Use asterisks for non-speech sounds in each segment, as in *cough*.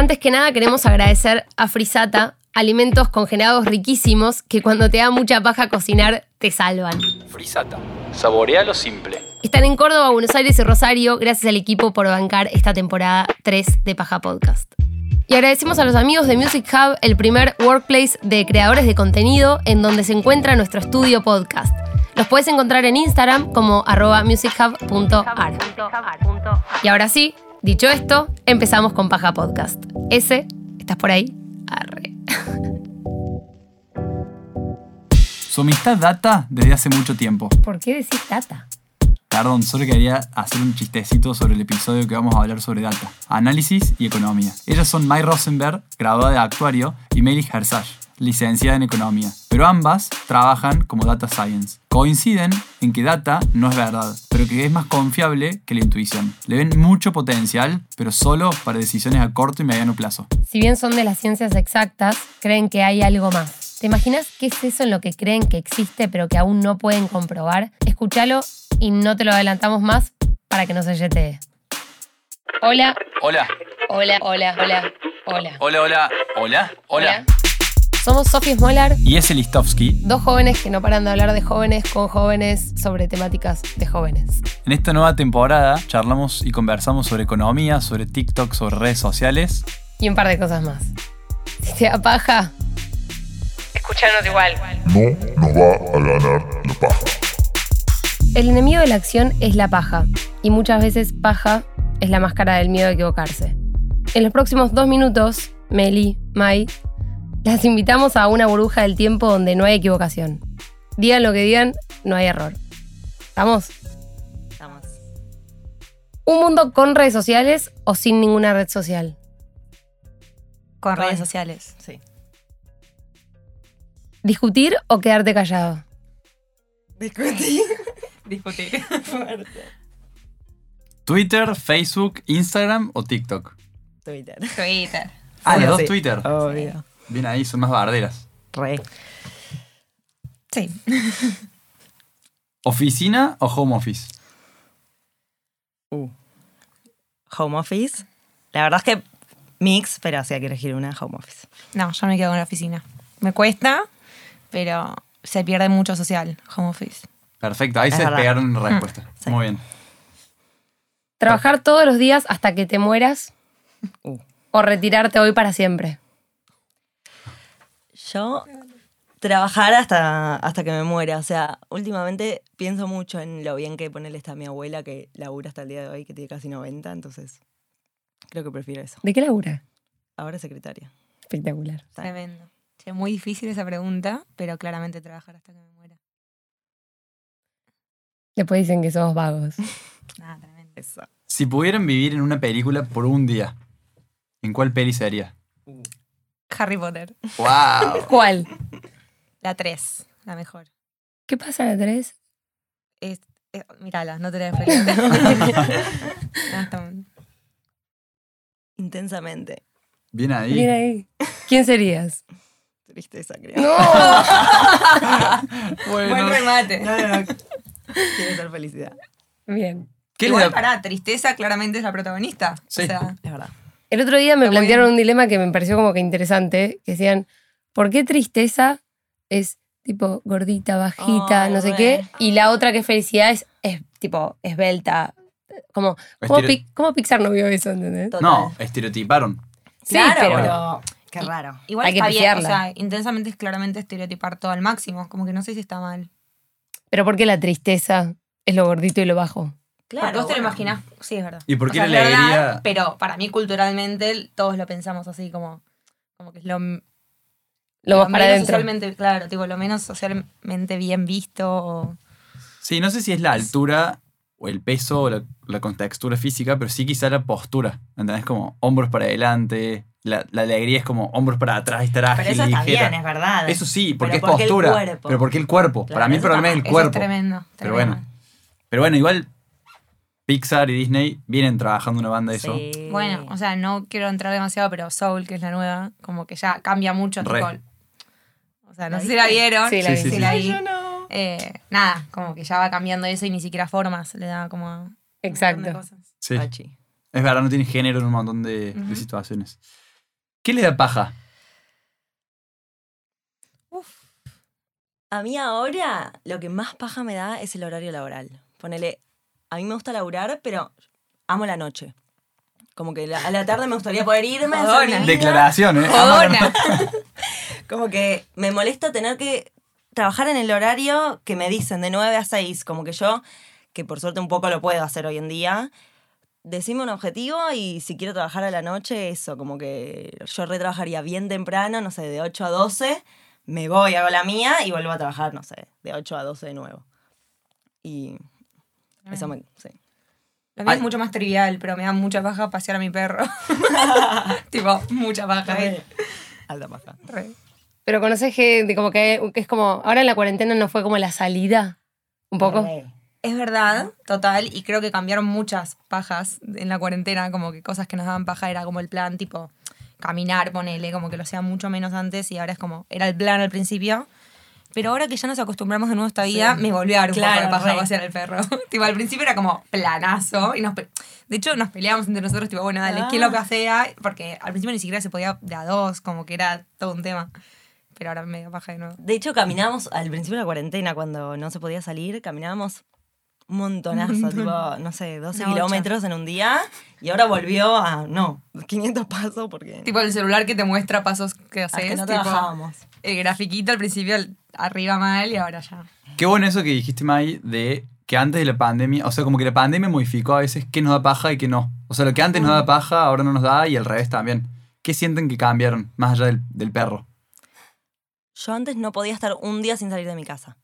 Antes que nada queremos agradecer a Frisata, alimentos congelados riquísimos que cuando te da mucha paja cocinar te salvan. Frisata. Saborea lo simple. Están en Córdoba, Buenos Aires y Rosario. Gracias al equipo por bancar esta temporada 3 de Paja Podcast. Y agradecemos a los amigos de Music Hub, el primer workplace de creadores de contenido en donde se encuentra nuestro estudio podcast. Los puedes encontrar en Instagram como arroba musichub.ar. Y ahora sí, dicho esto, empezamos con Paja Podcast. Ese, ¿estás por ahí? Arre. Su amistad data desde hace mucho tiempo. ¿Por qué decís data? Perdón, solo quería hacer un chistecito sobre el episodio que vamos a hablar sobre data, análisis y economía. Ellas son Mai Rosenberg, graduada de actuario, y Meili Herzog, licenciada en economía. Pero ambas trabajan como data science. Coinciden en que data no es verdad, pero que es más confiable que la intuición. Le ven mucho potencial, pero solo para decisiones a corto y mediano plazo. Si bien son de las ciencias exactas, creen que hay algo más. ¿Te imaginas qué es eso en lo que creen que existe pero que aún no pueden comprobar? Escúchalo y no te lo adelantamos más para que no se yetee. Hola, Hola. hola, hola, hola, hola. Hola, hola. Hola. Hola. Somos Sofía Smolar, Y ese Listovsky, dos jóvenes que no paran de hablar de jóvenes con jóvenes sobre temáticas de jóvenes. en esta nueva temporada charlamos y conversamos sobre economía, sobre TikTok, sobre redes sociales Y un par de cosas más. Si te da paja, escuchanos igual. no nos va a ganar la paja. El enemigo de la acción es la paja, y muchas veces paja es la máscara del miedo a equivocarse. En los próximos dos minutos, Meli, Mai, las invitamos a una burbuja del tiempo donde no hay equivocación. Digan lo que digan, no hay error. ¿Vamos? Estamos. ¿Un mundo con redes sociales o sin ninguna red social? Con redes sociales, sí. ¿Discutir o quedarte callado? Discutir. *laughs* Discutir. Twitter, Facebook, Instagram o TikTok. Twitter. Twitter. Ah, las dos sí. Twitter. Obvio. Bien ahí, son más barderas. Re. Sí. *laughs* ¿Oficina o home office? Uh. Home office. La verdad es que mix, pero si hay que elegir una, home office. No, yo me quedo con la oficina. Me cuesta, pero se pierde mucho social, home office. Perfecto, ahí Es se verdad. despegaron la respuesta. Sí. Muy bien. ¿Trabajar todos los días hasta que te mueras Uh. o retirarte hoy para siempre? Yo trabajar hasta, hasta que me muera. O sea, últimamente pienso mucho en lo bien que ponerle está mi abuela, que labura hasta el día de hoy, que tiene casi 90, entonces creo que prefiero eso. ¿De qué labura? Ahora secretaria. Espectacular. Tremendo. Es muy difícil esa pregunta, pero claramente trabajar hasta que me muera. Después dicen que somos vagos. Nada, *laughs* tremendo. Eso. Si pudieran vivir en una película por un día, ¿en cuál peli sería? Harry Potter. ¡Wow! *laughs* ¿Cuál? La 3, la mejor. ¿Qué pasa a la 3? Es, es- mírala, no te la. *laughs* No, Intensamente. Bien ahí. Mira ahí. ¿Quién serías? Tristeza, creo. ¡No! *laughs* Bueno, Buen remate. No, no, no. Quiero ser felicidad. Bien. ¿qué le Igual da- tristeza claramente es la protagonista. Sí. O sea, Es verdad. El otro día me Está plantearon un dilema que me pareció como que interesante, que decían, ¿por qué tristeza es tipo gordita, bajita, no sé qué? Y la otra que es felicidad es, es tipo esbelta. Como, ¿cómo, Estereo- Pi- cómo Pixar no vio eso, ¿entendés? Total. No, estereotiparon. Sí, Claro, pero- pero qué raro. igual Hay que está bien. O sea, intensamente es claramente estereotipar todo al máximo. Como que no sé si está mal. Pero ¿por qué la tristeza es lo gordito y lo bajo? Porque vos te lo imaginás. Sí, es verdad. ¿Y por O qué sea, la es verdad, alegría- pero para mí, culturalmente, todos lo pensamos así, como, como que es lo, Lo más para menos socialmente, claro, tipo, lo menos socialmente bien visto. o- Sí, no sé si es la altura o el peso o la, la contextura física, pero sí quizá la postura. ¿Entendés? Como hombros para adelante. La, la alegría es como hombros para atrás, estar ágil, Pero eso está ligera. bien, es verdad. Eso sí, porque Pero es ¿por qué el postura. cuerpo? Pero porque el cuerpo. Claro, Para mí el problema es el Eso es cuerpo. tremendo. Pero tremendo. bueno. Pero bueno, igual Pixar y Disney vienen trabajando una banda de eso. Sí. Bueno, o sea, no quiero entrar demasiado, pero Soul, que es la nueva, como que ya cambia mucho. Re. tipo, o sea, no ¿La sé si la vieron. Sí, la Sí, vi. sí, sí sí. la Ay, vi. yo no. Eh, nada, como que ya va cambiando eso y ni siquiera formas le da como. un montón de Exacto. cosas. Sí. Pachi. Es verdad, no tiene género en un montón de, situaciones. ¿Qué le da paja? A mí ahora lo que más paja me da es el horario laboral. Ponele, a mí me gusta laburar, pero amo la noche. Como que la- a la tarde me gustaría poder irme. Declaración, ¿eh? Jodona. *laughs* Como que me molesta tener que trabajar en el horario que me dicen de 9 a 6. Como que yo, que por suerte un poco lo puedo hacer hoy en día, decime un objetivo y si quiero trabajar a la noche, eso, como que yo retrabajaría bien temprano, no sé, de 8 a 12, me voy, hago la mía y vuelvo a trabajar, no sé, de 8 a 12 de nuevo. Y eso me... Sí. Lo mío es mucho más trivial, pero me da mucha paja pasear a mi perro. *laughs* tipo, mucha paja. eh. Alta paja. Re. Pero conoces gente como que, que es como, ahora en la cuarentena no fue como la salida, un poco. Re. Es verdad, total, y creo que cambiaron muchas pajas en la cuarentena, como que cosas que nos daban paja era como el plan, tipo, caminar, ponele, como que lo sea mucho menos antes y ahora es como, era el plan al principio. Pero ahora que ya nos acostumbramos de nuevo a esta vida, me volvió a dar un poco Claro, de paja pasear al perro. *laughs* tipo, al principio era como planazo. Y nos de hecho, nos peleábamos entre nosotros, tipo, bueno, dale, ¿quién lo pasea? Porque al principio ni siquiera se podía de a dos, como que era todo un tema. Pero ahora me dio paja de nuevo. De hecho, caminábamos al principio de la cuarentena, cuando no se podía salir, caminábamos un montonazo, tipo, no sé, 12 Una kilómetros en un día. Y ahora volvió a, no, 500 pasos porque Tipo el celular que te muestra pasos que hasta haces. que no tipo, trabajábamos. el grafiquito al principio el- arriba mal y ahora ya. Qué bueno eso que dijiste, Mai, de que antes de la pandemia, o sea, como que la pandemia modificó a veces qué nos da paja y qué no. O sea, lo que antes nos da paja, ahora no nos da y al revés también. ¿Qué sienten que cambiaron, más allá del, del perro? Yo antes no podía estar un día sin salir de mi casa.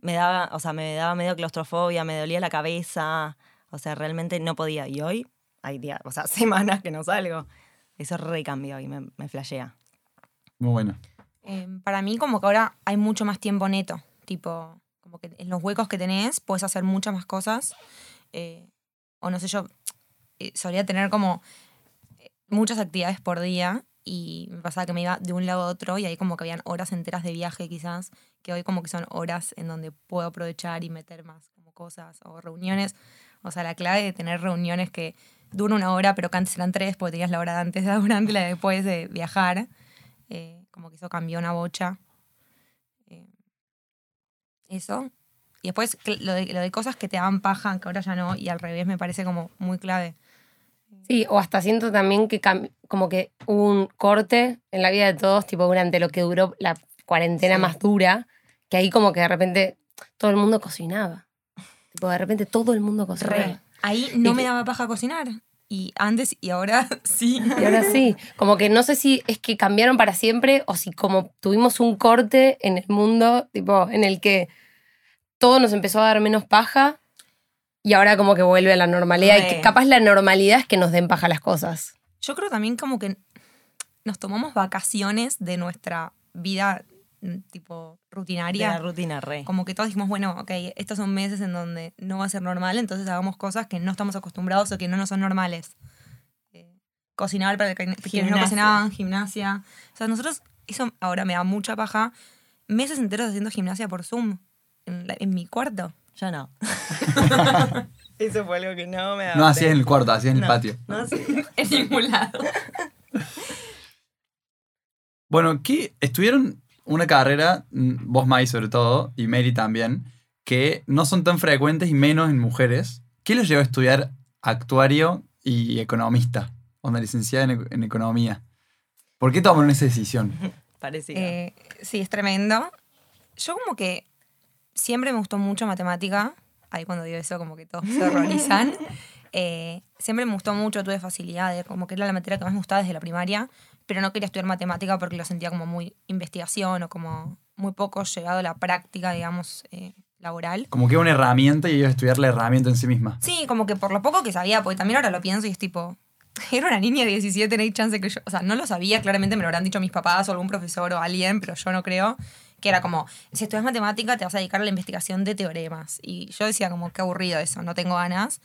Me daba, o sea, me daba medio claustrofobia, me dolía la cabeza. O sea, realmente no podía. Y hoy hay días, o sea, *laughs* semanas que no salgo. Eso recambió y me, me flashea. Muy bueno. Eh, para mí como que ahora hay mucho más tiempo neto. Tipo, como que en los huecos que tenés puedes hacer muchas más cosas. Eh, o no sé, yo eh, solía tener como eh, muchas actividades por día y me pasaba que me iba de un lado a otro y ahí como que habían horas enteras de viaje quizás, que hoy como que son horas en donde puedo aprovechar y meter más como cosas o reuniones. O sea, la clave de tener reuniones que duran una hora, pero que antes eran tres porque tenías la hora de antes, *laughs* la durante y la de después de viajar. Eh, como que eso cambió una bocha. Eh, eso. Y después lo de, lo de cosas que te dan paja, que ahora ya no, y al revés me parece como muy clave. Sí, o hasta siento también que como que hubo un corte en la vida de todos, tipo durante lo que duró la cuarentena Sí. más dura, que ahí como que de repente todo el mundo cocinaba. Tipo, de repente todo el mundo cocinaba. Re. Ahí no Y me que- daba paja cocinar. Y antes y ahora *laughs* sí. Y ahora sí, como que no sé si es que cambiaron para siempre o si como tuvimos un corte en el mundo, tipo, en el que todo nos empezó a dar menos paja y ahora como que vuelve a la normalidad. Y que capaz la normalidad es que nos den paja las cosas. Yo creo también como que nos tomamos vacaciones de nuestra vida mm, tipo De rutinaria. la rutina re. como que todos dijimos, bueno, ok, estos son meses en donde no va a ser normal, entonces hagamos cosas que no estamos acostumbrados o que no nos son normales. Eh, cocinar para que- quienes no Gimnasia. cocinaban, gimnasia. O sea, nosotros, eso ahora me da mucha paja, meses enteros haciendo gimnasia por Zoom en, la- en mi cuarto. Yo no. *laughs* Eso fue algo que no me No hacías en el cuarto, hacías en el patio. No, sí. *laughs* En ningún lado. Bueno, que estuvieron una carrera, mm, vos Mai sobre todo, y Mary también, que no son tan frecuentes y menos en mujeres. ¿Qué los llevó a estudiar actuario y economista? Una licenciada en, en economía. ¿Por qué tomaron esa decisión? *laughs* Parecido. Eh, sí, es tremendo. Yo como que siempre me gustó mucho matemática. Ahí cuando digo eso como que todos se horrorizan. *laughs* Eh, siempre me gustó mucho, tuve facilidades, como que era la materia que más me gustaba desde la primaria, pero no quería estudiar matemática porque lo sentía como muy investigación o como muy poco llegado a la práctica, digamos, eh, laboral. Como que una herramienta y ellos estudiar la herramienta en sí misma. Sí, como que por lo poco que sabía, porque también ahora lo pienso y es tipo, *laughs* era una niña de 17, no hay chance que yo, o sea, no lo sabía, claramente me lo habrán dicho mis papás o algún profesor o alguien, pero yo no creo, que era como, si estudias matemática te vas a dedicar a la investigación de teoremas. Y yo decía como, qué aburrido eso, no tengo ganas.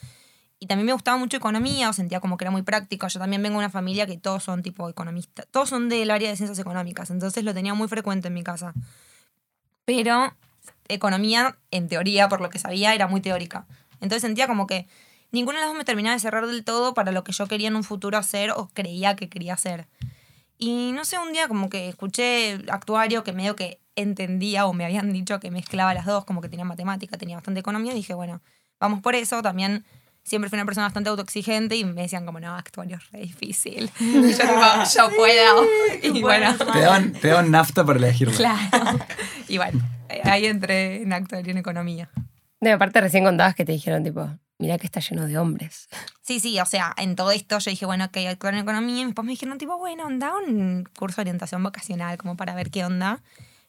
Y también me gustaba mucho economía, o sentía como que era muy práctico. Yo también vengo de una familia que todos son tipo economistas, todos son del área de ciencias económicas, entonces lo tenía muy frecuente en mi casa. Pero economía, en teoría, por lo que sabía, era muy teórica. Entonces sentía como que ninguno de los dos me terminaba de cerrar del todo para lo que yo quería en un futuro hacer o creía que quería hacer. Y no sé, un día como que escuché actuario que medio que entendía o me habían dicho que mezclaba las dos, como que tenía matemática, tenía bastante economía, y dije, bueno, vamos por eso. También siempre fui una persona bastante autoexigente y me decían como, no, actuario es re difícil. *laughs* Y yo tipo, yo puedo. *laughs* Y bueno, Te daban, te daban nafta para elegirlo. claro. *laughs* Y bueno, ahí entré en actuario en economía. No, aparte recién contabas que te dijeron, tipo, mirá que está lleno de hombres. Sí, sí, o sea, en todo esto yo dije, bueno, ok, actuar en economía. Y después me dijeron, tipo, bueno, anda un curso de orientación vocacional como para ver qué onda.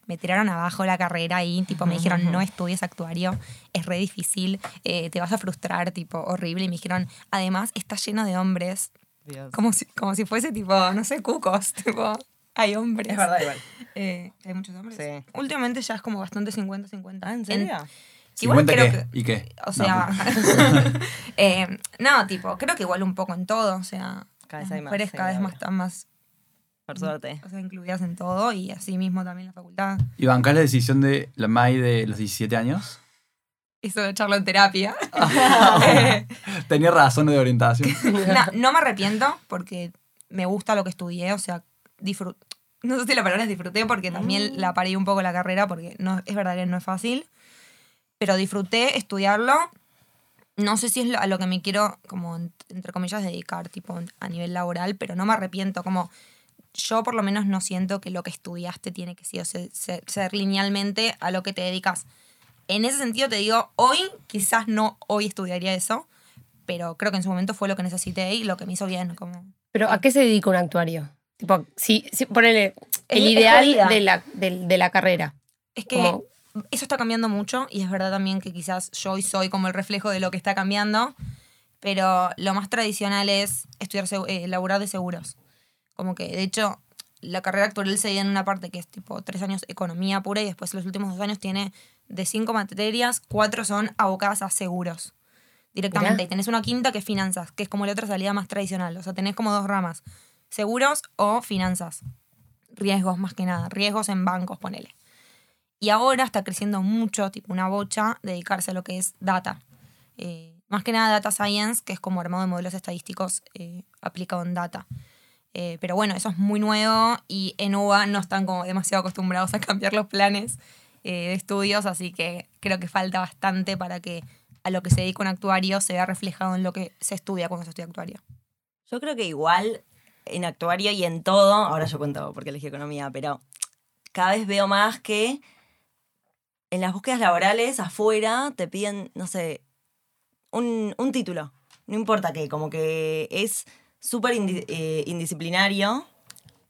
Me tiraron abajo la carrera y, tipo, me dijeron, no estudies actuario, es re difícil, eh, te vas a frustrar, tipo, horrible. Y me dijeron, además, está lleno de hombres, Dios. como si, como si fuese, tipo, no sé, cucos, *laughs* tipo, hay hombres. Es verdad, igual. *laughs* Eh, hay muchos hombres. Sí. Últimamente ya es como bastante 50-50. Ah, ¿en serio? Igual 50 creo qué? que- ¿Y qué? O sea, *laughs* eh, no, tipo, creo que igual un poco en todo, o sea, Cada vez las hay más, mujeres cada vez más están más Por suerte. o sea, incluidas en todo y así mismo también la facultad. ¿Y bancás la decisión de la Mai de los 17 años? Eso de echarlo en terapia. *laughs* Tenía razones de orientación. *laughs* no, no me arrepiento porque me gusta lo que estudié, o sea, disfruté. No sé si la palabra es disfruté porque también la paré un poco la carrera porque no, es verdad que no es fácil. Pero disfruté estudiarlo. No sé si es lo- a lo que me quiero, como, en- entre comillas, dedicar, tipo, a nivel laboral, pero no me arrepiento. Como yo por lo menos no siento que lo que estudiaste tiene que ser, ser linealmente a lo que te dedicas. En ese sentido te digo, hoy quizás no hoy estudiaría eso, pero creo que en su momento fue lo que necesité y lo que me hizo bien. Como... Pero ¿a qué se dedica un actuario? Tipo, si, si ponele el Es- ideal de la, de la carrera. Es que Como- eso está cambiando mucho y es verdad también que quizás yo hoy soy como el reflejo de lo que está cambiando, pero lo más tradicional es estudiar, eh, laburar de seguros. Como que, de hecho, la carrera actual se divide en una parte que es tipo tres años economía pura y después los últimos dos años tiene de cinco materias, cuatro son abocadas a seguros directamente. Y tenés una quinta que es finanzas, que es como la otra salida más tradicional. O sea, tenés como dos ramas, seguros o finanzas. Riesgos más que nada, riesgos en bancos, ponele. Y ahora está creciendo mucho, tipo una bocha, dedicarse a lo que es data. Eh, más que nada data science, que es como armado de modelos estadísticos eh, aplicado en data. Eh, pero bueno, eso es muy nuevo y en UBA no están como demasiado acostumbrados a *laughs* cambiar los planes eh, de estudios, así que creo que falta bastante para que a lo que se dedica un actuario se vea reflejado en lo que se estudia cuando se estudia actuario. Yo creo que igual en actuario y en todo, ahora yo cuento porque elegí economía, pero cada vez veo más que en las búsquedas laborales afuera te piden, no sé, un, un título. No importa qué, como que es súper eh, indisciplinario.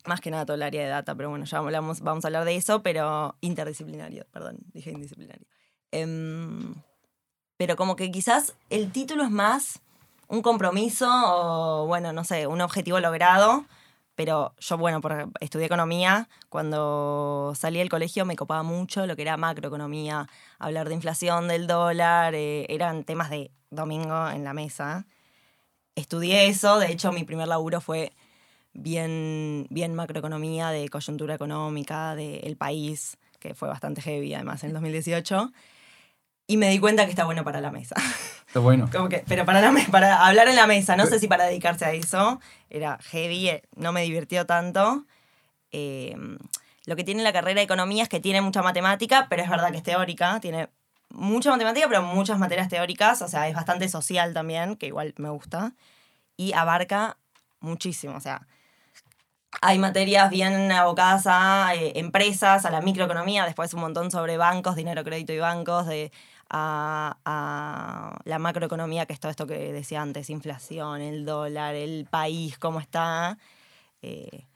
Más que nada todo el área de data, pero bueno, ya hablamos, vamos a hablar de eso, pero interdisciplinario, perdón, dije indisciplinario. Em, pero como que quizás el título es más un compromiso o, bueno, no sé, un objetivo logrado. Pero yo, bueno, por, estudié economía. Cuando salí del colegio me copaba mucho lo que era macroeconomía, hablar de inflación, del dólar, eh, eran temas de domingo en la mesa. Estudié eso, de hecho mi primer laburo fue bien, bien macroeconomía, de coyuntura económica, del país, que fue bastante heavy además en el 2018. Y me di cuenta que está bueno para la mesa. Está bueno. *laughs* Como que, pero para, la para hablar en la mesa, no sé si para dedicarse a eso, era heavy, eh, no me divirtió tanto. Eh, lo que tiene la carrera de economía es que tiene mucha matemática, pero es verdad que es teórica, tiene mucha matemática, pero muchas materias teóricas, o sea, es bastante social también, que igual me gusta, y abarca muchísimo, o sea, hay materias bien abocadas a eh, empresas, a la microeconomía, después un montón sobre bancos, dinero, crédito y bancos, de, a, la macroeconomía, que es todo esto que decía antes, inflación, el dólar, el país, cómo está. eh,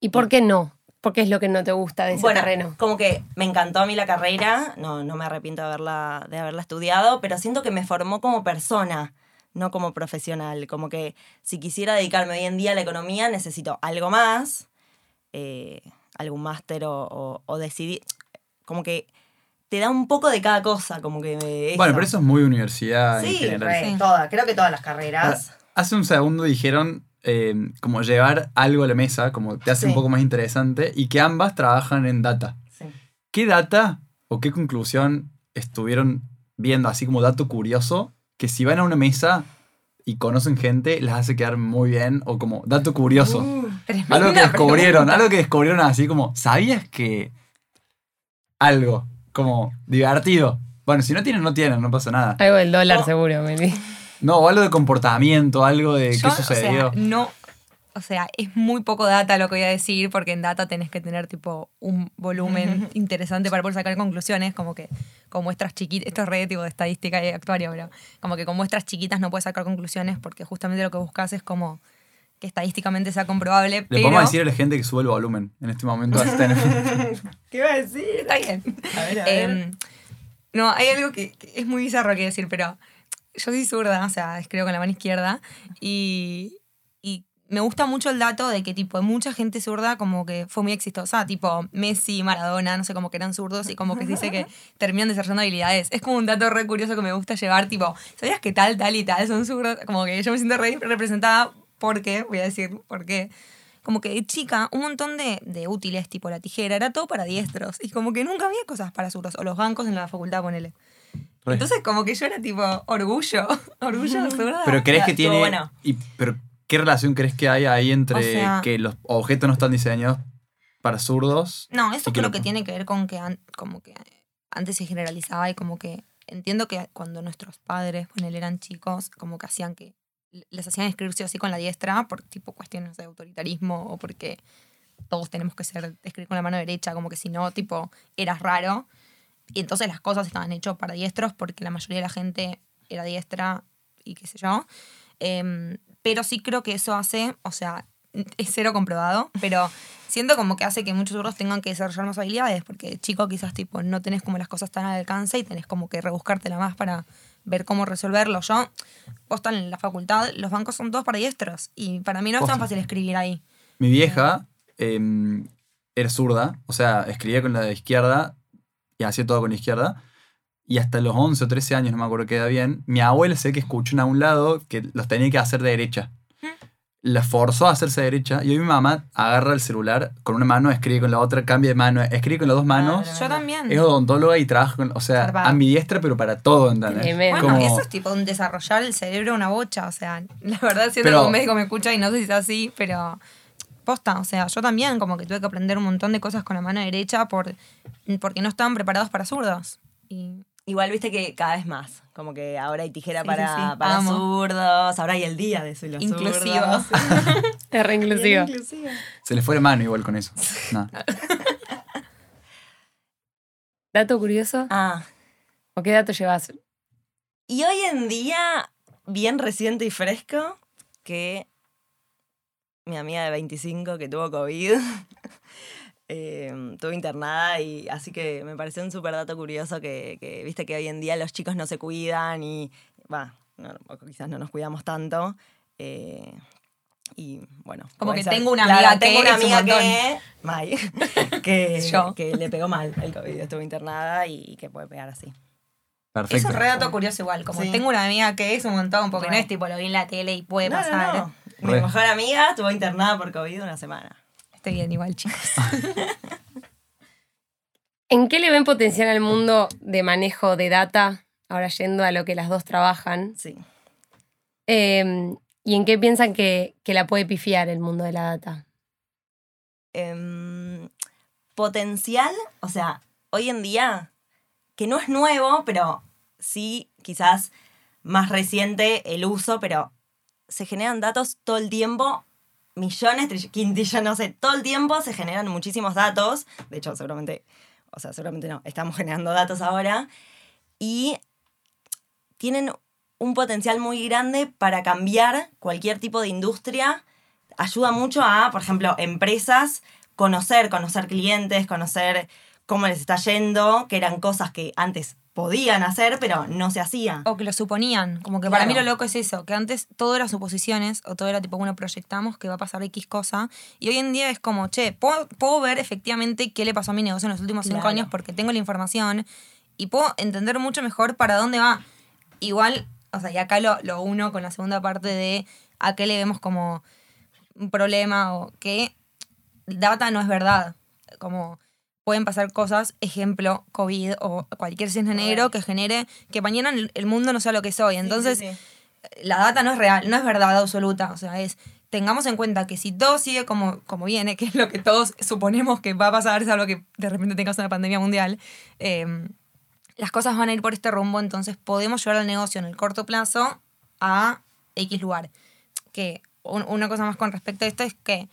¿Y por qué no? ¿Por qué es lo que no te gusta de ese bueno, terreno? como que me encantó a mí la carrera, no, no me arrepiento de haberla, de haberla estudiado, pero siento que me formó como persona, no como profesional. Como que si quisiera dedicarme hoy en día a la economía, necesito algo más, eh, algún máster o, o, o decidir. Como que te da un poco de cada cosa, como que. Bueno, pero eso es muy universidad en Sí, general. re, Sí. todas, creo que todas las carreras. Hace un segundo dijeron eh, como llevar algo a la mesa, como te hace un poco más interesante, y que ambas trabajan en data. Sí. ¿Qué data o qué conclusión estuvieron viendo, así como dato curioso, que si van a una mesa y conocen gente, las hace quedar muy bien. O como dato curioso. Tremenda algo que descubrieron, pregunta. algo que descubrieron así como, ¿sabías que algo como divertido? Bueno, si no tienen, no tienen, no pasa nada. Algo del dólar seguro, Meli. No, o algo de comportamiento, algo de Yo, qué sucedió. O sea, no. O sea, es muy poco data lo que voy a decir, porque en data tenés que tener tipo un volumen *laughs* interesante para poder sacar conclusiones, como que con muestras chiquitas, esto es re tipo de estadística y actuario, pero como que con muestras chiquitas no puedes sacar conclusiones porque justamente lo que buscas es como que estadísticamente sea comprobable, Le pero podemos decir a la gente que sube el volumen en este momento. *laughs* ¿Qué iba a decir? está bien. A ver, a ver. Em, no, hay algo que, que es muy bizarro que decir, pero yo soy zurda, o sea, escribo con la mano izquierda y, y me gusta mucho el dato de que tipo mucha gente zurda como que fue muy exitosa, tipo Messi, Maradona, no sé, como que eran zurdos y como que se dice que *laughs* terminan desarrollando habilidades. Es como un dato re curioso que me gusta llevar, tipo, ¿sabías que tal, tal y tal son zurdos? Como que yo me siento re representada porque, voy a decir por qué, como que de chica, un montón de, de útiles, tipo la tijera, era todo para diestros. Y como que nunca había cosas para zurdos. O los bancos en la facultad, ponele. Re. Entonces, como que yo era tipo, orgullo. *laughs* Orgullo de zurda. Pero crees que tiene. bueno. y- pero, ¿qué relación crees que hay ahí entre O sea- que los objetos no están diseñados para zurdos? No, eso que creo lo- que tiene que ver con que an- como que antes se generalizaba y como que entiendo que cuando nuestros padres, ponele, eran chicos, como que hacían que les hacían escribirse así con la diestra por tipo cuestiones de autoritarismo o porque todos tenemos que ser escribir con la mano derecha, como que si no, tipo, eras raro. Y entonces las cosas estaban hechas para diestros porque la mayoría de la gente era diestra y qué sé yo. Em, pero sí creo que eso hace, o sea, es cero comprobado, pero siento como que hace que muchos zurdos tengan que desarrollar más habilidades, porque de chico quizás tipo no tenés como las cosas tan al alcance y tenés como que rebuscártela más para ver cómo resolverlo. Yo, posta en la facultad, los bancos son todos para diestros y para mí no es tan fácil escribir ahí. Mi vieja em, era zurda, o sea, escribía con la izquierda y hacía todo con la izquierda. Y hasta los 11 o 13 años, no me acuerdo qué edad bien, mi abuela sé que escuchó en un lado que los tenía que hacer de derecha. La forzó a hacerse derecha y hoy mi mamá agarra el celular con una mano, escribe con la otra, cambia de mano, escribe con las dos manos. Yo también. Es odontóloga y trabaja con, o sea, Zarpado. ambidiestra, pero para todo, ¿entendés? Bueno, Como- eso es tipo un desarrollar el cerebro una bocha, o sea, la verdad siento Pero- que un médico me escucha y no sé si es así, pero posta, o sea, yo también como que tuve que aprender un montón de cosas con la mano derecha por, porque no estaban preparados para zurdos. Y Igual viste que cada vez más. Como que ahora hay tijera Sí, para, sí, sí. para Amo. zurdos. Ahora hay el día de los Inclusivos. zurdos. *laughs* *laughs* Es re inclusivo. Inclusivo. Se le fue la mano igual con eso. Nada. *laughs* ¿Dato curioso? Ah, ¿O qué dato llevas? y hoy en día, bien reciente y fresco, que mi amiga de 25 que tuvo COVID, *laughs* eh, estuvo internada y así que me pareció un súper dato curioso que, que, viste que hoy en día los chicos no se cuidan y, va, no, quizás no nos cuidamos tanto. eh, y bueno. Como que tengo una Claro, amiga que tengo una es un amiga que, May, *laughs* que, Yo. que le pegó mal el COVID, estuvo internada y que puede pegar así. es Perfecto. un re dato curioso igual, como Sí. tengo una amiga que es un montón, porque no es tipo lo vi en la tele y puede No, no, pasar. no. Mi Re. mejor amiga estuvo internada por COVID una semana. Estoy bien igual, chicos. *laughs* ¿En qué le ven potencial al mundo de manejo de data? Ahora yendo a lo que las dos trabajan. Sí. Eh, ¿Y en qué piensan que, que la puede pifiar el mundo de la data? Em, potencial, o sea, hoy en día, que no es nuevo, pero sí quizás más reciente el uso, pero se generan datos todo el tiempo, millones, quintillones, no sé, todo el tiempo se generan muchísimos datos. De hecho, seguramente, o sea, seguramente no, estamos generando datos ahora. Y tienen un potencial muy grande para cambiar cualquier tipo de industria. Ayuda mucho a, por ejemplo, empresas conocer, conocer clientes, conocer cómo les está yendo, que eran cosas que antes podían hacer, pero no se hacía. O que lo suponían. Como que para mí lo loco es eso, que antes todo era suposiciones, o todo era tipo, bueno, proyectamos que va a pasar X cosa. Y hoy en día es como, che, puedo, puedo ver efectivamente qué le pasó a mi negocio en los últimos cinco Claro. años porque tengo la información y puedo entender mucho mejor para dónde va. Igual, o sea, y acá lo, lo uno con la segunda parte de a qué le vemos como un problema o que data no es verdad. Como pueden pasar cosas, ejemplo, COVID o cualquier cisne negro que genere que mañana el mundo no sea lo que es hoy. Entonces, Sí, sí, sí. la data no es real, no es verdad absoluta. O sea, es, tengamos en cuenta que si todo sigue como, como viene, que es lo que todos suponemos que va a pasar, salvo que de repente tengas una pandemia mundial, eh, las cosas van a ir por este rumbo, entonces podemos llevar el negocio en el corto plazo a X lugar. Que un- una cosa más con respecto a esto es que,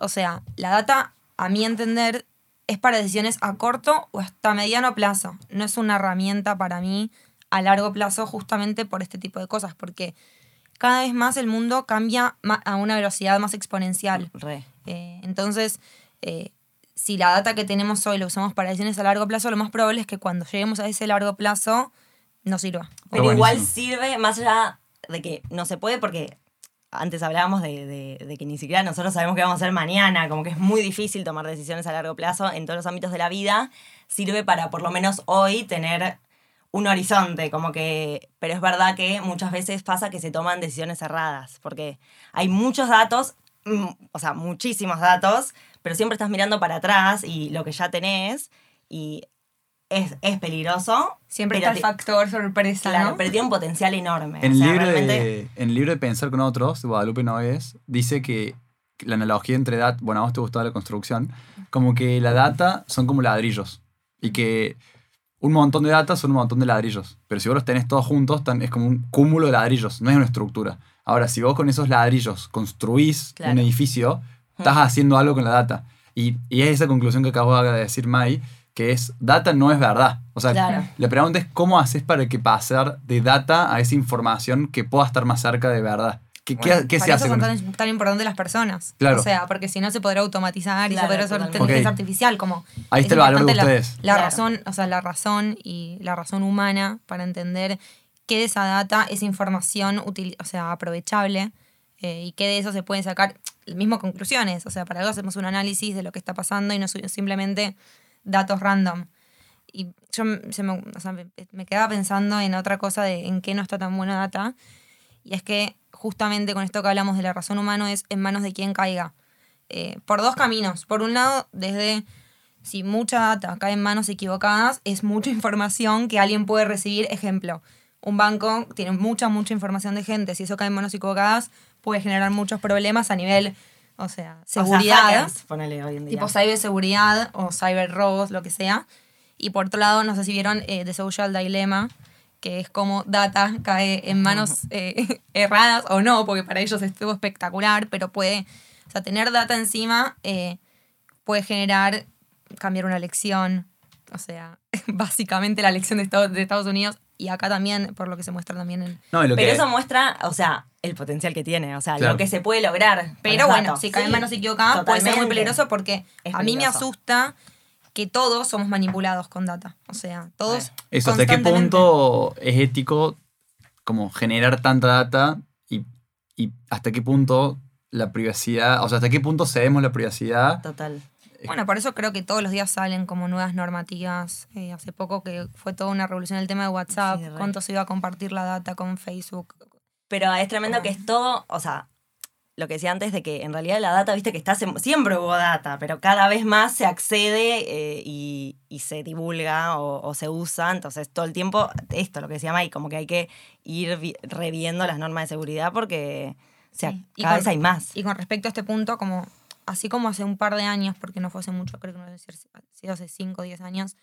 o sea, la data, a mi entender, es para decisiones a corto o hasta mediano plazo. No es una herramienta para mí a largo plazo justamente por este tipo de cosas, porque cada vez más el mundo cambia a una velocidad más exponencial. Re. Eh, entonces, eh, si la data que tenemos hoy la usamos para decisiones a largo plazo, lo más probable es que cuando lleguemos a ese largo plazo no sirva. Pero igual sirve, más allá de que no se puede, porque antes hablábamos de, que ni siquiera nosotros sabemos qué vamos a hacer mañana, como que es muy difícil tomar decisiones a largo plazo en todos los ámbitos de la vida, sirve para por lo menos hoy tener un horizonte, como que, pero es verdad que muchas veces pasa que se toman decisiones erradas, porque hay muchos datos, mm, o sea, muchísimos datos, pero siempre estás mirando para atrás y lo que ya tenés, y es, es peligroso. Siempre está el factor sorpresa, Claro, ¿no? pero tiene un potencial enorme. En o el, sea, libro realmente- de, en el libro de Pensar con otros, de Guadalupe Noves, dice que la analogía entre data, bueno, a vos te gustaba la construcción, como que la data son como ladrillos y que un montón de data son un montón de ladrillos, pero si vos los tenés todos juntos, tan- es como un cúmulo de ladrillos, no es una estructura. Ahora, si vos con esos ladrillos construís Claro. un edificio, estás haciendo algo con la data. Y, y es esa conclusión que acabo de decir Mai, que es data no es verdad. O sea, Claro. la pregunta es cómo haces para que pasar de data a esa información que pueda estar más cerca de verdad. ¿Qué, qué- Bueno, qué para se eso hace son con tan, tan importantes las personas. Claro. O sea, porque si no se podrá automatizar y Claro, se podrá hacer inteligencia artificial. Como Ahí es está el valor de la- ustedes. La, Claro. razón, o sea, la razón y la razón humana para entender qué de esa data es información util, o sea, aprovechable eh, y qué de eso se pueden sacar mismo conclusiones. O sea, para algo hacemos un análisis de lo que está pasando y no simplemente datos random. Y yo se me, o me, quedaba pensando en otra cosa de en qué no está tan buena data. Y es que justamente con esto que hablamos de la razón humana es en manos de quien caiga. Eh, por dos caminos. Por un lado, desde si mucha data cae en manos equivocadas, es mucha *laughs* información que alguien puede recibir. Ejemplo, un banco tiene mucha, mucha información de gente. Si eso cae en manos equivocadas, puede generar muchos problemas a nivel, o sea, o sea, seguridad. hackers, ponele hoy en día. tipo ciberseguridad o cyberrobos, lo que sea. Y por otro lado, no sé si vieron eh, The Social Dilemma, que es como data cae en manos eh, *laughs* erradas o no, porque para ellos estuvo espectacular, pero puede, o sea, tener data encima eh, puede generar, cambiar una elección, o sea, *laughs* básicamente la elección de Estados, de Estados Unidos y acá también, por lo que se muestra también en... No, y lo pero que- eso muestra, o sea, el potencial que tiene, o sea, Claro. lo que se puede lograr. Pero bueno, datos. si cae en Sí, manos equivocadas puede ser muy peligroso porque Es a mí me asusta que todos somos manipulados con data. O sea, todos. Eso, ¿hasta qué punto es ético como generar tanta data y, y hasta qué punto la privacidad, o sea, hasta qué punto cedemos la privacidad? Total. Bueno, por eso creo que todos los días salen como nuevas normativas. Eh, hace poco que fue toda una revolución el tema de WhatsApp, Sí, cuánto se iba a compartir la data con Facebook. Pero es tremendo que es todo, o sea, lo que decía antes de que en realidad la data, viste que está, siempre hubo data, pero cada vez más se accede eh, y, y se divulga o, o se usa, entonces todo el tiempo, esto, lo que decía Mike, como que hay que ir vi- reviendo las normas de seguridad porque o sea, Sí. Y cada con- vez hay más. Y con respecto a este punto, como así como hace un par de años, porque no fue hace mucho, creo que no debe ser ha sido hace 5 o 10 años,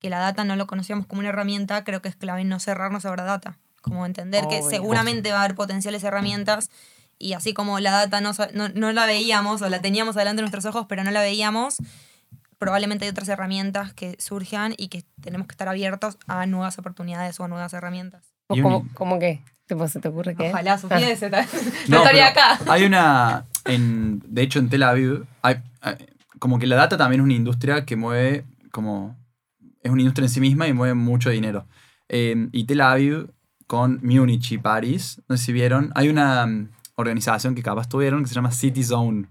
que la data no lo conocíamos como una herramienta, creo que es clave no cerrarnos sobre data. Como entender que seguramente va a haber potenciales herramientas y así como la data no, no, no la veíamos o la teníamos delante de nuestros ojos, pero no la veíamos, probablemente hay otras herramientas que surjan y que tenemos que estar abiertos a nuevas oportunidades o a nuevas herramientas. ¿Cómo, cómo qué? Tipo, ¿Se te ocurre qué? Ojalá Ah. supiese. *laughs* No, no estaría acá. Hay una, en, de hecho en Tel Aviv, hay, hay- como que la data también es una industria que mueve, como, es una industria en sí misma y mueve mucho dinero. Eh, y Tel Aviv con Múnich y París, no sé si vieron, hay una mm, organización que capaz tuvieron que se llama City Zone. ¿No,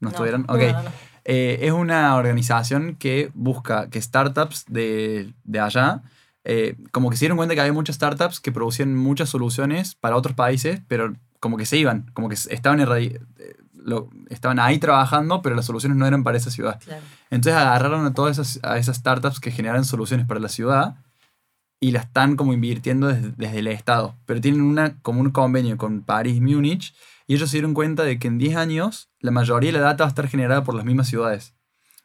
No, estuvieron? no, Ok. no. Eh, es una organización que busca que startups de, de allá, eh, como que se dieron cuenta que había muchas startups que producían muchas soluciones para otros países, pero como que se iban, como que estaban, lo- estaban ahí trabajando, pero las soluciones no eran para esa ciudad. Claro. Entonces agarraron a todas esas, a esas startups que generan soluciones para la ciudad y la están como invirtiendo desde, desde el Estado. Pero tienen una, como un convenio con París, Múnich, y ellos se dieron cuenta de que en 10 años la mayoría de la data va a estar generada por las mismas ciudades.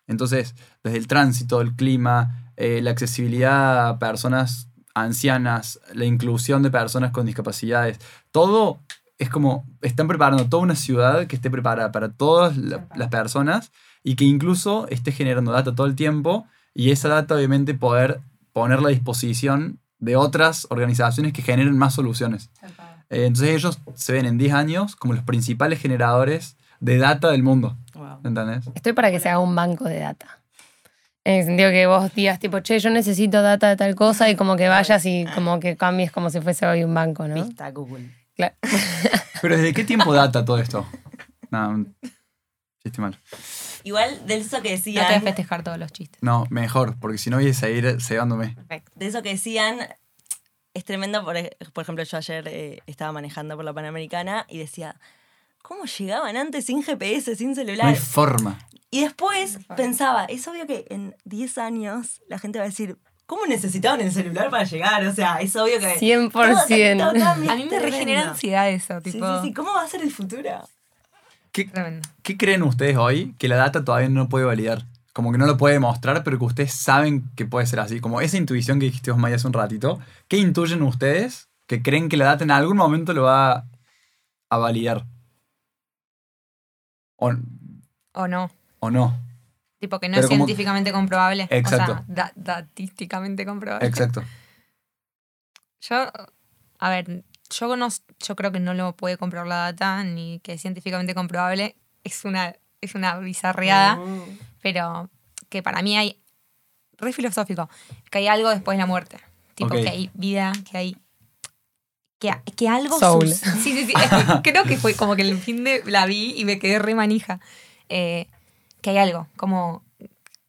Entonces, desde el tránsito, el clima, eh, la accesibilidad a personas ancianas, la inclusión de personas con discapacidades, todo es como, están preparando toda una ciudad que esté preparada para todas la- las personas y que incluso esté generando data todo el tiempo y esa data obviamente poder ponerla a disposición de otras organizaciones que generen más soluciones. Eh, entonces ellos se ven en 10 años como los principales generadores de data del mundo. Wow. ¿Entendés? Estoy para que se haga un banco de data. En el sentido que vos digas, tipo, che, yo necesito data de tal cosa y como que vayas y como que cambies como si fuese hoy un banco, ¿no? Vista Google. Claro. *laughs* Pero ¿desde qué tiempo data todo esto? No, un chiste malo. Igual de eso que No te voy a decían, festejar todos los chistes. No, mejor, porque si no voy a seguir cegándome. de eso que decían, es tremendo. Por, ej- por ejemplo, yo ayer eh, estaba manejando por la Panamericana y decía, ¿cómo llegaban antes sin GPS, sin No celular? hay forma. Y después pensaba, es obvio que en 10 años la gente va a decir, ¿cómo necesitaban el celular para llegar? O sea, es obvio que... 100%. todo- A mí me regenera ansiedad eso, Sí, tipo. sí, sí. ¿Cómo va a ser el futuro? ¿Qué, qué creen ustedes hoy que la data todavía no puede validar? Como que no lo puede demostrar, pero que ustedes saben que puede ser así. Como esa intuición que dijiste vos, Maya, hace un ratito. ¿Qué intuyen ustedes que creen que la data en algún momento lo va a validar? O, O no. o no. Tipo que no Pero es como- científicamente comprobable. Exacto. O sea, da- datísticamente comprobable. Exacto. *laughs* Yo, a ver, yo, no, yo creo que no lo puede comprobar la data, ni que es científicamente comprobable. Es una, es una bizarreada, Mm. pero que para mí hay, re filosófico, que hay algo después de la muerte. Tipo que hay vida, que hay... Que, que algo... Soul. sí, sí, sí. *laughs* creo que fue como que el fin de la vi y me quedé re manija. Eh, que hay algo, como...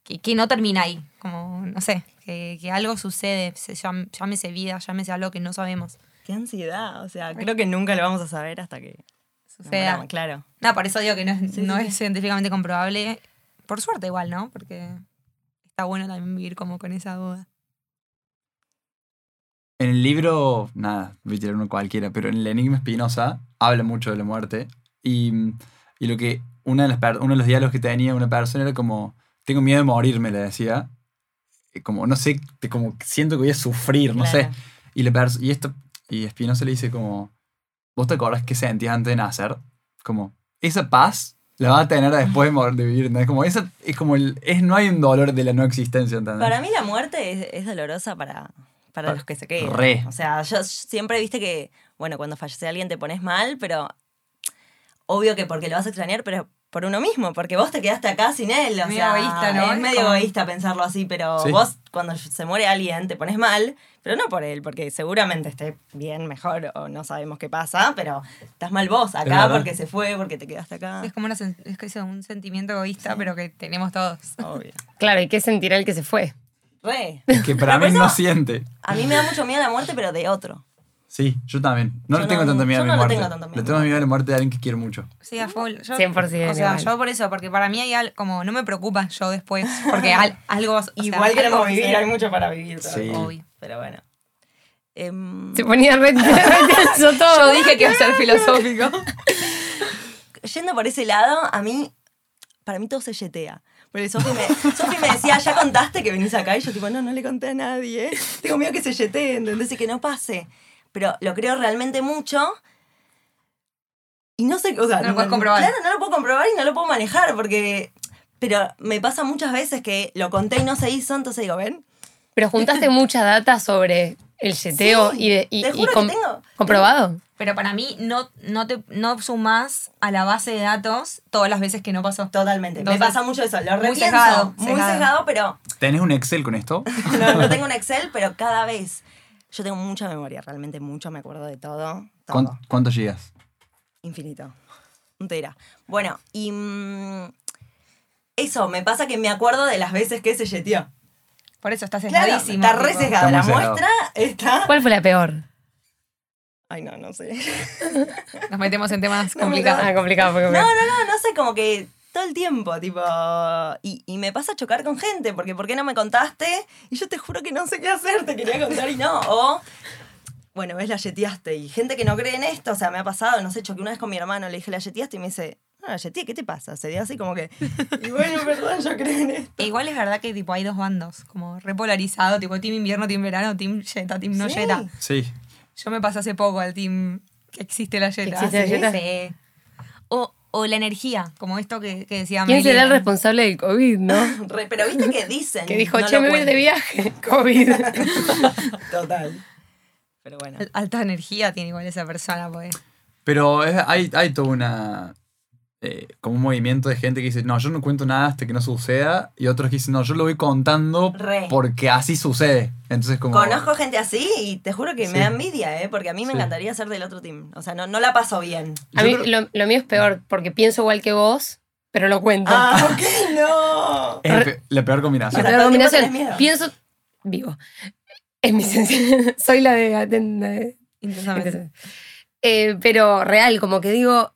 Que, que no termina ahí, como, no sé, que, que algo sucede, se llam- llámese vida, llámese algo que no sabemos. Qué ansiedad. O sea, creo que nunca lo vamos a saber hasta que Suceda. moramos, claro. No, por eso digo que no es, Sí, no sí, es científicamente comprobable. Por suerte igual, ¿no? Porque está bueno también vivir como con esa duda. En el libro, nada, voy a tirar uno cualquiera, pero en el Enigma Espinosa habla mucho de la muerte. Y, y lo que una de las, uno de los diálogos que tenía una persona era como, tengo miedo de morirme, le decía. Como, no sé, como siento que voy a sufrir, no sé. Claro. Y, pers- y, esto, y Espinosa le dice como, ¿vos te acordás qué sentías antes de nacer? Como, esa paz la vas a tener después de, morir, de vivir, ¿entendés? Como esa, es como el, es, no hay un dolor de la no existencia, ¿entendés? Para mí la muerte es, es dolorosa para, para Pa- los que se quedan. re. O sea, yo siempre viste que, bueno, cuando fallece alguien te pones mal, pero obvio que porque lo vas a extrañar, pero por uno mismo, porque vos te quedaste acá sin él. O Medio sea, egoísta, ¿no? Es medio como- egoísta pensarlo así, pero Sí. vos cuando se muere alguien te pones mal, pero no por él, porque seguramente esté bien, mejor, o no sabemos qué pasa, pero estás mal vos acá porque se fue, porque te quedaste acá. Es como una sen- es que es un sentimiento egoísta, pero que tenemos todos. Obvio. *laughs* Claro, ¿y qué sentirá el que se fue? Re. Es que para mí no siente. A mí me da mucho miedo la muerte, pero de otro. Sí, yo también. No Yo le tengo no- tanto miedo a yo mi no le muerte. tengo tanto miedo. Le tengo miedo a la muerte de alguien que quiero mucho. Sí, a full. Yo, 100% O sea, igual. yo por eso, porque para mí hay algo, como no me preocupa yo después, porque al- *laughs* algo... o sea, Igual queremos algo vivir, hay mucho para vivir. todavía. Sí. Obvio. Pero bueno. Em, Se ponía re, *laughs* re tenso todo. Yo dije que iba a ser filosófico. *laughs* yendo por ese lado, a mí, para mí todo se yetea. Porque Sofi me, me decía, ya contaste que venís acá, y yo tipo, no, no le conté a nadie. Tengo miedo que se yetee, ¿entendés? Y que no pase. Pero lo creo realmente mucho. Y no sé, o sea, No lo puedes comprobar. Claro, no lo puedo comprobar y no lo puedo manejar, porque... Pero me pasa muchas veces que lo conté y no se hizo, entonces digo, ven, Pero juntaste *laughs* mucha data sobre el yeteo Sí, y, de- y, te y juro que com- tengo- comprobado. Pero para mí no, no, te, no sumás a la base de datos todas las veces que no pasó. Totalmente. Entonces, me pasa mucho eso. Lo muy repienso. sesgado, Muy sesgado. sesgado, pero ¿Tenés un Excel con esto? *laughs* no, no tengo un Excel, pero cada vez. Yo tengo mucha memoria, realmente mucho, me acuerdo de todo. todo. ¿Cuán- ¿Cuánto llegas? Infinito. Un tera. Bueno, y. mm, eso, me pasa que me acuerdo de las veces que se yeteó. Por eso estás Claro, sesgadísimo. está re tipo. sesgada. Está La sesgado. muestra está. ¿Cuál fue la peor? Ay, no, no sé. Nos metemos en temas *laughs* No, complicados. Ah, No, no, no, no sé, como que todo el tiempo, tipo. Y, y me pasa a chocar con gente, porque ¿por qué no me contaste? Y yo te juro que no sé qué hacer, te quería contar y no. O, bueno, ves, la yeteaste. Y gente que no cree en esto, o sea, me ha pasado, no sé, choqué una vez con mi hermano, le dije, la yeteaste y me dice, no, la yeteé, ¿qué te pasa? Se dio así como que. Y bueno, perdón, yo creo en esto. E igual es verdad que tipo hay dos bandos, como repolarizado, tipo team invierno, team verano, team Jetta, team no Sí. Sí. Yo me pasé hace poco al team que existe la Jetta. ¿Existe la ¿sí? Jetta? Sí. O, la energía, como esto que, que decía ¿Quién será el responsable del COVID, no? *laughs* Re- pero viste que dicen. Que dijo, no che, lo me voy de cuento". viaje. *laughs* COVID. *laughs* Total. Pero bueno. Al- Alta energía tiene igual esa persona, pues. Pero es- hay, hay toda una. Eh, como un movimiento de gente que dice, no, yo no cuento nada hasta que no suceda. Y otros que dicen, no, yo lo voy contando Re. porque así sucede. Entonces, como. Conozco gente así y te juro que Sí. me da envidia, ¿eh? Porque a mí me Sí. encantaría ser del otro team. O sea, no, no la paso bien. A Yo mí creo- lo, lo mío es peor, porque pienso igual que vos, pero lo cuento. Ah, ok, no. Es pe- la peor La combinación. sea, peor combinación. Pienso, vivo. Es mi esencia. *laughs* Soy la de. Intensamente. Eh, pero real, como que digo,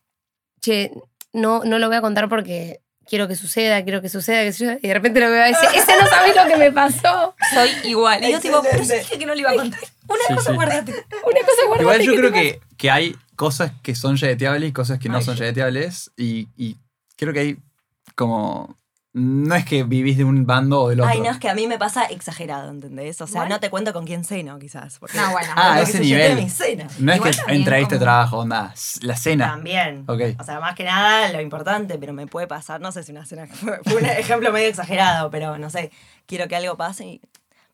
che, no, no lo voy a contar porque quiero que suceda, quiero que suceda, que suceda. Y de repente lo veo a ese, ese no sabes lo que me pasó. Soy igual. Y yo tipo, pero dije que no le iba a contar. Una Sí, cosa sí. guardate. Una cosa guardate Igual yo que creo que, que hay cosas que son yeteables y cosas que no Ay, son yeteables. Y, y creo que hay como. No es que vivís de un bando o del otro. Ay, no, es que a mí me pasa exagerado, ¿entendés? O sea, no te cuento con quién ceno, quizás. porque- No, bueno. Ah, porque ese nivel. mi cena. No es que de como- trabajo, onda. La cena. También. Ok. O sea, más que nada lo importante, pero me puede pasar, no sé si una cena fue, *laughs* fue un ejemplo medio exagerado, pero no sé, quiero que algo pase y...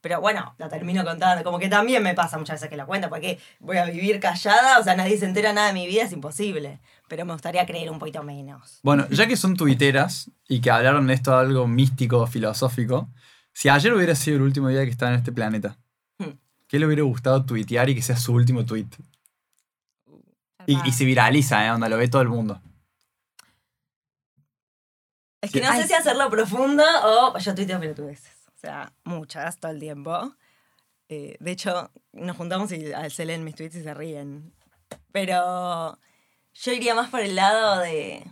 Pero bueno, la termino contando, como que también me pasa muchas veces que la cuento, porque voy a vivir callada, o sea, nadie se entera nada de mi vida, es imposible. Pero me gustaría creer un poquito menos. Bueno, ya que son tuiteras y que hablaron de esto de algo místico, filosófico, si ayer hubiera sido el último día que está en este planeta, Hmm. ¿qué le hubiera gustado tuitear y que sea su último tweet? Y, y se viraliza, ¿eh? Onda, lo ve todo el mundo. Es que Sí. no Ay, sé si hacerlo profundo o yo tuiteo pelotudeces. O sea, muchas, todo el tiempo. Eh, de hecho, nos juntamos y se leen mis tweets y se ríen. Pero yo iría más por el lado de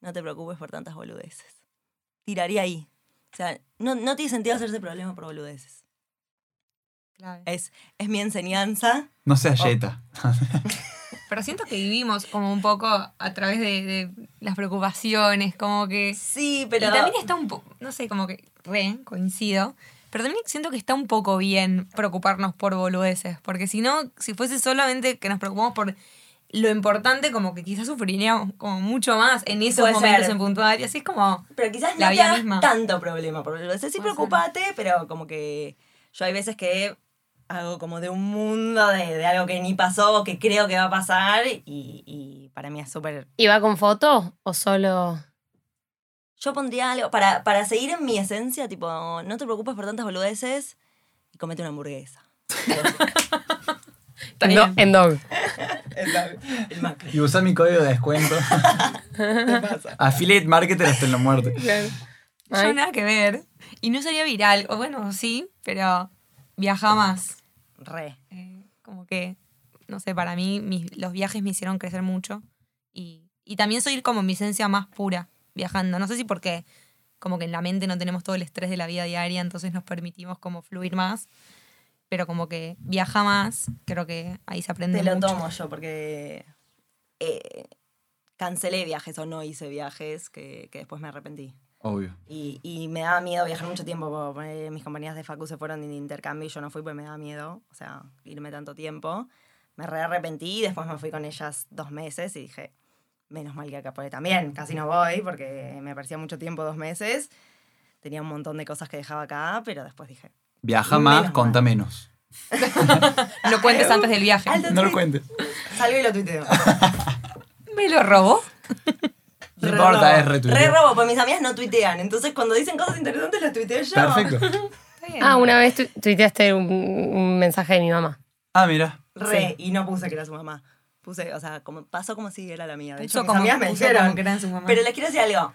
no te preocupes por tantas boludeces. Tiraría ahí. O sea, no, no tiene sentido hacerse problema por boludeces. Claro. Es, es mi enseñanza. No seas Oh. yeta. *laughs* Pero siento que vivimos como un poco a través de, de las preocupaciones, como que... Sí, pero... Y también está un poco, no sé, como que re, coincido. Pero también siento que está un poco bien preocuparnos por boludeces. Porque si no, si fuese solamente que nos preocupamos por lo importante, como que quizás sufriríamos como mucho más en esos Puede momentos ser. en puntual. Y así es como. Pero quizás no La te vida misma. tanto problema por boludeces. Sí, Puede ser. preocupate, pero como que yo hay veces que hago como de un mundo de, de algo que ni pasó, que creo que va a pasar y, y para mí es súper... ¿Y va con foto o solo...? Yo pondría algo, para, para seguir en mi esencia, tipo, no te preocupes por tantas boludeces y comete una hamburguesa. *laughs* Está En, dog. El. Y usa mi código de descuento. *laughs* ¿Qué pasa? Affiliate marketer hasta en la muerte. Yo Ay. nada que ver. Y no sería viral. O bueno, sí, pero viaja más. Re. Eh, como que, no sé, para mí mis- los viajes me hicieron crecer mucho. Y, y también soy como mi esencia más pura viajando. No sé si porque como que en la mente no tenemos todo el estrés de la vida diaria, entonces nos permitimos como fluir más. Pero como que viaja más, creo que ahí se aprende Te lo mucho. tomo yo porque eh, cancelé viajes o no hice viajes que, que después me arrepentí. Obvio. Y, y me daba miedo viajar mucho tiempo. porque mis compañías de Facu se fueron de intercambio y yo no fui porque me daba miedo. O sea, irme tanto tiempo. Me re arrepentí y después me fui con ellas dos meses y dije, menos mal que acá porque también casi no voy porque me parecía mucho tiempo, dos meses. Tenía un montón de cosas que dejaba acá, pero después dije, Viaja Menos más, mal. conta menos. No cuentes antes del viaje. Alto No lo cuentes. salgo y lo tuiteo. ¿Me lo robó? No importa, Re es retuiteo. Re robo, porque mis amigas no tuitean. Entonces cuando dicen cosas interesantes las tuiteo yo. Perfecto. *laughs* Ah, una vez tu- tuiteaste un, un mensaje de mi mamá. Ah, mira. Re, y no puse que era su mamá. Puse, o sea, como, pasó como si era la mía. De Puso hecho, mis como- amigas me puso dijeron. como que era su mamá. Pero les quiero decir algo.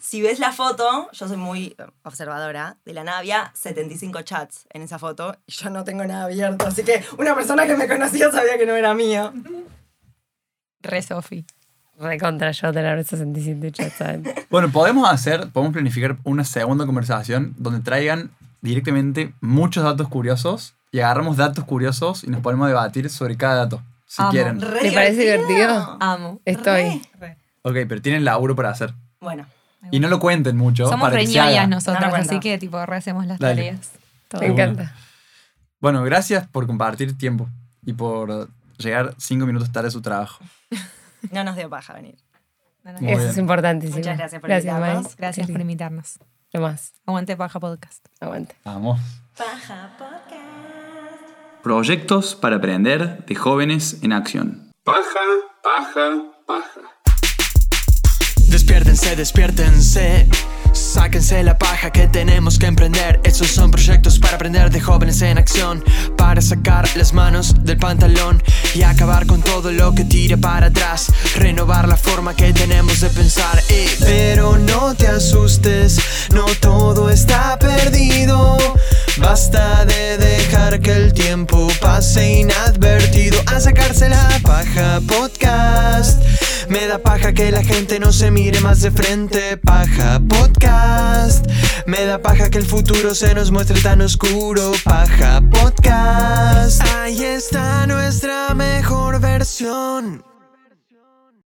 Si ves la foto, yo soy muy eh, observadora, de la había 75 chats en esa foto y yo no tengo nada abierto. Así que una persona que me conocía sabía que no era mío. Re Sofi. Recontra yo tener 67 ya saben. *laughs* Bueno, podemos hacer, podemos planificar una segunda conversación donde traigan directamente muchos datos curiosos y agarramos datos curiosos y nos ponemos a debatir sobre cada dato, si Amo. quieren. Re ¿Te parece divertido? Amo. Estoy. Ok, pero tienen laburo para hacer. Bueno, Y no lo cuenten mucho. Somos para que se reñoñas haga. nosotras, No lo cuento. así que tipo rehacemos las Dale. tareas. Todo. Me encanta. Bueno, gracias por compartir tiempo y por llegar cinco minutos tarde a su trabajo. *laughs* no nos dio paja venir. No, no, Muy Eso bien. es importantísimo. Muchas gracias por Gracias, invitarnos. Gracias por invitarnos. Lo más. Aguante Paja Podcast. Aguante. Vamos. Paja podcast. Proyectos para aprender de jóvenes en acción. Paja, paja, paja. Despiértense, despiértense. Sáquense la paja que tenemos que emprender. Estos son proyectos para aprender de jóvenes en acción. Para sacar las manos del pantalón y acabar con todo lo que tire para atrás. Renovar la forma que tenemos de pensar. Ey, Pero no te asustes, no todo está perdido. Basta de dejar que el tiempo pase inadvertido a sacarse la paja podcast. Me da paja que la gente no se mire más de frente. Paja podcast. Me da paja que el futuro se nos muestre tan oscuro. Paja podcast. Ahí está nuestra mejor versión.